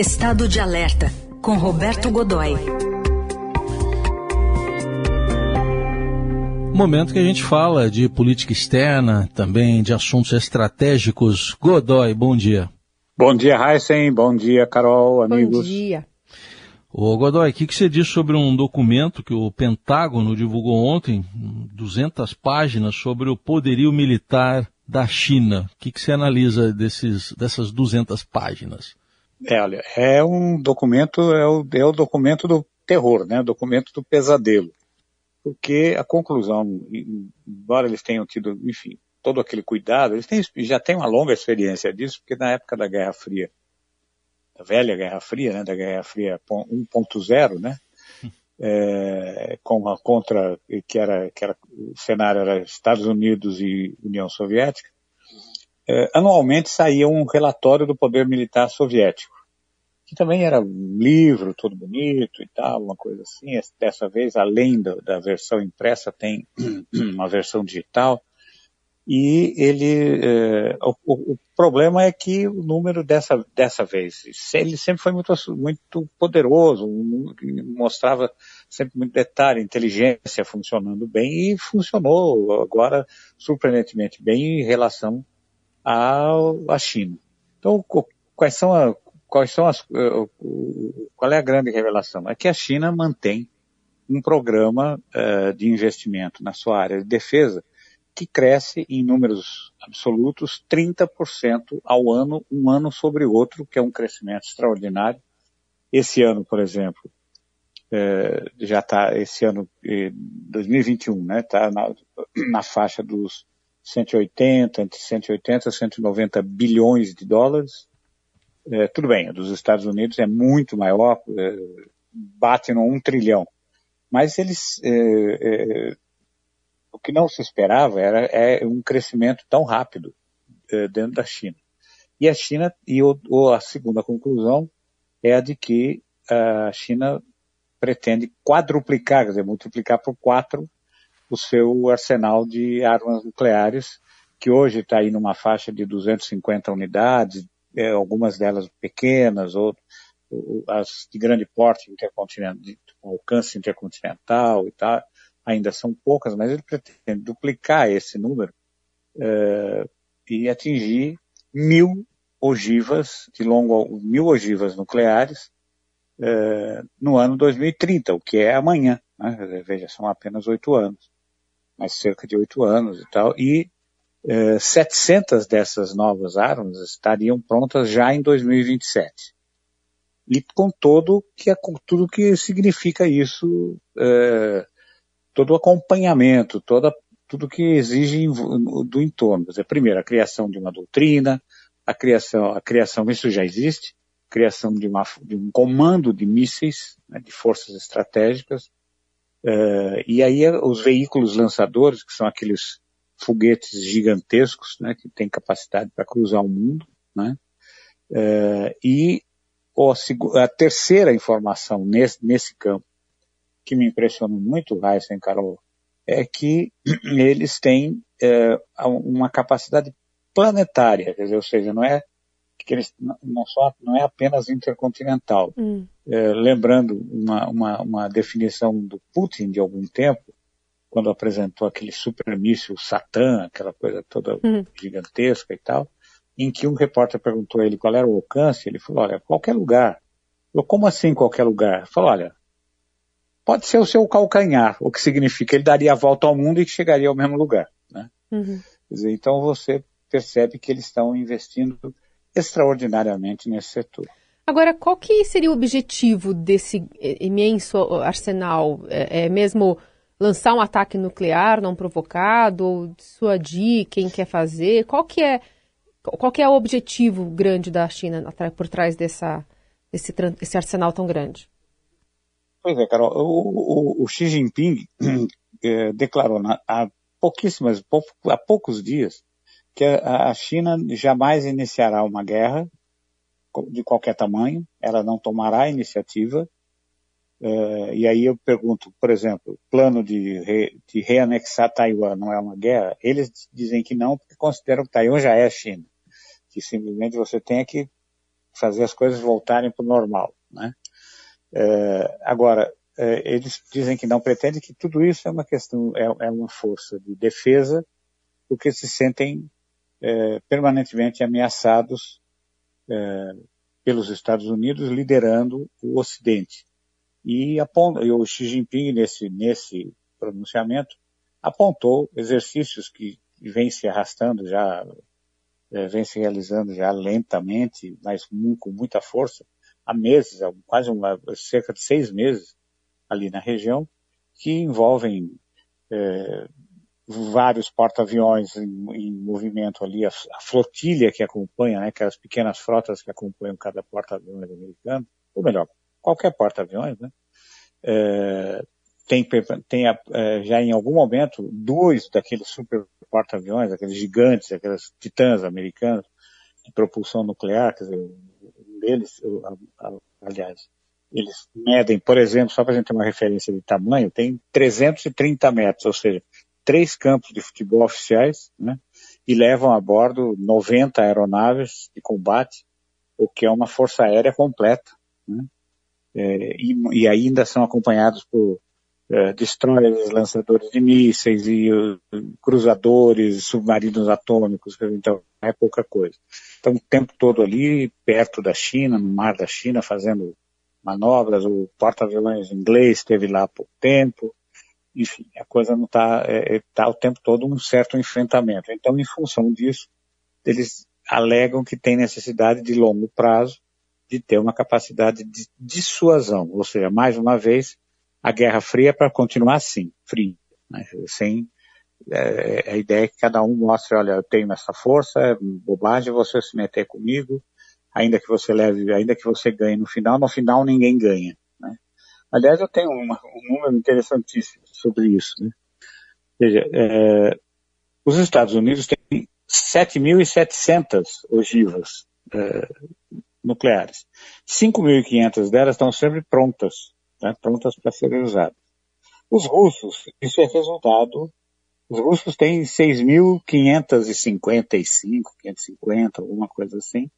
Estado de Alerta, com Roberto Godoy. Momento que a gente fala de política externa, também de assuntos estratégicos. Godoy, bom dia. Bom dia, Heisen. Bom dia, Carol, amigos. Bom dia. Ô Godoy, o que, que você diz sobre um documento que o Pentágono divulgou ontem, 200 páginas, sobre o poderio militar da China? O que, que você analisa desses, dessas 200 páginas? É, olha, é um documento, é o, é o documento do terror, né? O documento do pesadelo. Porque a conclusão, embora eles tenham tido, enfim, todo aquele cuidado, eles têm, já têm uma longa experiência disso, porque na época da Guerra Fria, da velha Guerra Fria, né, da Guerra Fria 1.0, né, é, com a contra, que era, que era, o cenário era Estados Unidos e União Soviética, anualmente saía um relatório do poder militar soviético, que também era um livro todo bonito e tal, uma coisa assim. Dessa vez, além da, da versão impressa, tem uma versão digital. E ele, é, o, o, problema é que o número dessa, dessa vez, ele sempre foi muito, muito poderoso, mostrava sempre muito detalhe, inteligência funcionando bem e funcionou agora surpreendentemente bem em relação à, China. Então, quais são, a, quais são as, eh, qual é a grande revelação? É que a China mantém um programa uh, de investimento na sua área de defesa que cresce em números absolutos 30% ao ano, um ano sobre o outro, que é um crescimento extraordinário. Esse ano, por exemplo, é, já está, esse ano, 2021, né, está na, na faixa dos 180, entre 180 e 190 bilhões de dólares. É, tudo bem, a dos Estados Unidos é muito maior, é, bate no 1 trilhão. Mas eles, é, é, o que não se esperava era é, um crescimento tão rápido é, dentro da China. E a China, e o, a segunda conclusão é a de que a China pretende quadruplicar, quer dizer, multiplicar por quatro o seu arsenal de armas nucleares, que hoje está aí numa faixa de 250 unidades, é, algumas delas pequenas, outras, as de grande porte intercontinental, alcance intercontinental e tal, ainda são poucas, mas ele pretende duplicar esse número é, e atingir mil ogivas de longo, mil ogivas nucleares é, no ano 2030, o que é amanhã. Né? Veja, são apenas oito anos mais cerca de oito anos e tal, e eh, 700 dessas novas armas estariam prontas já em 2027. E com todo que tudo que significa isso, eh, todo o acompanhamento, toda, tudo que exige do entorno. Dizer, primeiro, a criação de uma doutrina, a criação, a criação, isso já existe, criação de, uma, de um comando de mísseis, né, de forças estratégicas, Uh, e aí os veículos lançadores, que são aqueles foguetes gigantescos, né, que têm capacidade para cruzar o mundo, né, uh, e a, a, terceira informação nesse, nesse campo, que me impressionou muito, Raíssa e Carol, é que eles têm uh, uma capacidade planetária, quer dizer, ou seja, não é que eles não, só, não é apenas intercontinental. Hum. É, lembrando uma, uma, uma, definição do Putin de algum tempo, quando apresentou aquele supermíssil Satã, aquela coisa toda hum. gigantesca e tal, em que um repórter perguntou a ele qual era o alcance, ele falou, olha, qualquer lugar. Eu, como assim qualquer lugar? Ele falou, olha, pode ser o seu calcanhar, o que significa ele daria a volta ao mundo e que chegaria ao mesmo lugar. Né? Uhum. Dizer, então você percebe que eles estão investindo extraordinariamente nesse setor. Agora, qual que seria o objetivo desse imenso arsenal? É, é mesmo lançar um ataque nuclear não provocado ou dissuadir quem quer fazer? Qual que é, qual que é o objetivo grande da China por trás dessa, desse, desse arsenal tão grande? Pois é, Carol. O, o, o Xi Jinping é, declarou na, há pouquíssimas, há poucos dias, que a China jamais iniciará uma guerra de qualquer tamanho, ela não tomará iniciativa. Uh, e aí eu pergunto, por exemplo, plano de, re, de reanexar Taiwan não é uma guerra? Eles dizem que não, porque consideram que Taiwan já é China. Que simplesmente você tem que fazer as coisas voltarem para o normal. Né? É, agora, é, eles dizem que não pretendem que tudo isso é uma questão, é, é uma força de defesa, porque se sentem é, permanentemente ameaçados é, pelos Estados Unidos liderando o Ocidente. E, aponta, e o Xi Jinping, nesse, nesse pronunciamento, apontou exercícios que vêm se arrastando já, é, vêm se realizando já lentamente, mas com muita força, há meses, há quase uma, cerca de seis meses ali na região, que envolvem é, vários porta-aviões em, em, movimento ali, a, a, flotilha que acompanha, né, aquelas pequenas frotas que acompanham cada porta-aviões americano, ou melhor, qualquer porta-aviões, né, é, tem, tem é, já em algum momento dois daqueles super porta-aviões, aqueles gigantes, aquelas titãs americanas de propulsão nuclear, quer dizer, um deles, aliás, eles medem, por exemplo, só para a gente ter uma referência de tamanho, tem 330 metros, ou seja, três campos de futebol oficiais, né, e levam a bordo 90 aeronaves de combate, o que é uma força aérea completa, né, é, e, e, ainda são acompanhados por é, destroyers, lançadores de mísseis e uh, cruzadores, submarinos atômicos, então é pouca coisa. Então o tempo todo ali, perto da China, no mar da China, fazendo manobras, o porta-aviões inglês esteve lá há pouco tempo, enfim, a coisa não está é, é, tá o tempo todo um certo enfrentamento. Então, em função disso, eles alegam que tem necessidade de longo prazo de ter uma capacidade de dissuasão, ou seja, mais uma vez, a Guerra Fria para continuar assim, fria, né? sem é, a ideia é que cada um mostre, olha, eu tenho essa força, é bobagem você se meter comigo, ainda que você leve, ainda que você ganhe no final, no final ninguém ganha. Né? Aliás, eu tenho uma, um número interessantíssimo sobre isso. Né? Veja, é, os Estados Unidos têm 7.700 ogivas é, nucleares. 5.500 delas estão sempre prontas, né, prontas para serem usadas. Os russos, isso é resultado, os russos têm 6.555, 550, alguma coisa assim,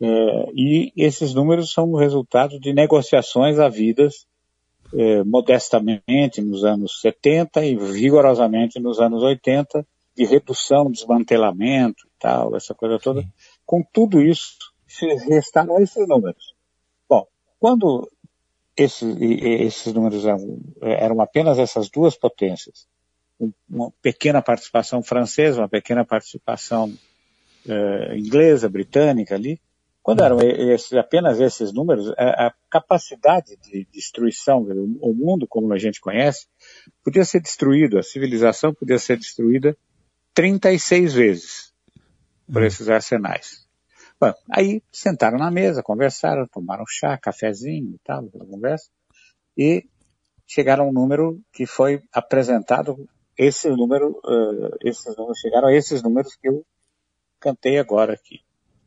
é, e esses números são resultado de negociações havidas é, modestamente nos anos 70 e vigorosamente nos anos 80, de redução, desmantelamento e tal, essa coisa toda. Sim. Com tudo isso, se restaram esses números. Bom, quando esses, esses números eram, eram apenas essas duas potências, uma pequena participação francesa, uma pequena participação uh, inglesa, britânica ali, quando eram esses, apenas esses números, a, a, capacidade de destruição, o mundo como a gente conhece, podia ser destruído, a civilização podia ser destruída 36 vezes por hum. esses arsenais. Bom, aí sentaram na mesa, conversaram, tomaram chá, cafezinho e tal, conversa, e chegaram a um número que foi apresentado, esse número, uh, esses números, chegaram a esses números que eu cantei agora aqui.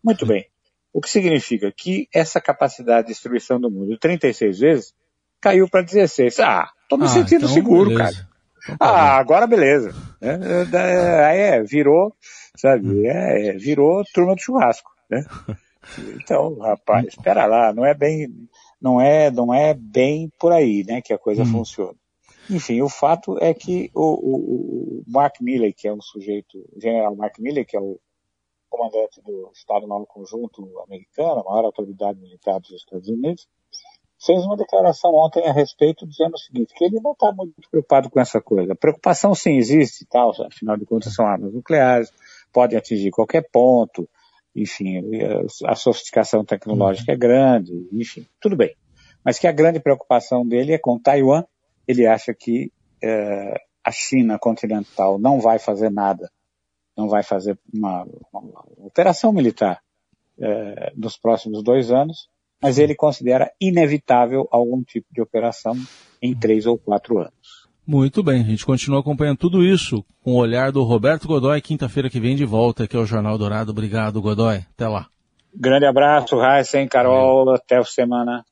Muito bem. O que significa que essa capacidade de destruição do mundo, 36 vezes, caiu para 16. Ah, tô me ah, sentindo então seguro, beleza. cara. Então, tá ah, agora beleza. É, é, aí é, virou, sabe, é, é, virou turma do churrasco, né? Então, rapaz, espera lá, não é bem, não é, não é bem por aí, né, que a coisa hum. funciona. Enfim, o fato é que o, o, o Mark Milley, que é um sujeito, o general Mark Milley, que é o comandante do Estado Novo Conjunto americano, a maior autoridade militar dos Estados Unidos, fez uma declaração ontem a respeito dizendo o seguinte, que ele não está muito preocupado com essa coisa. Preocupação sim existe tal, afinal de contas são armas nucleares, podem atingir qualquer ponto, enfim, a sofisticação tecnológica é grande, enfim, tudo bem. Mas que a grande preocupação dele é com Taiwan, ele acha que eh, a China continental não vai fazer nada não vai fazer uma, uma operação militar é, nos próximos dois anos, mas ele considera inevitável algum tipo de operação em três ou quatro anos. Muito bem, a gente continua acompanhando tudo isso com o olhar do Roberto Godoy, quinta-feira que vem de volta aqui ao Jornal Dourado. Obrigado, Godoy. Até lá. Grande abraço, Heisen, Carol, até a semana.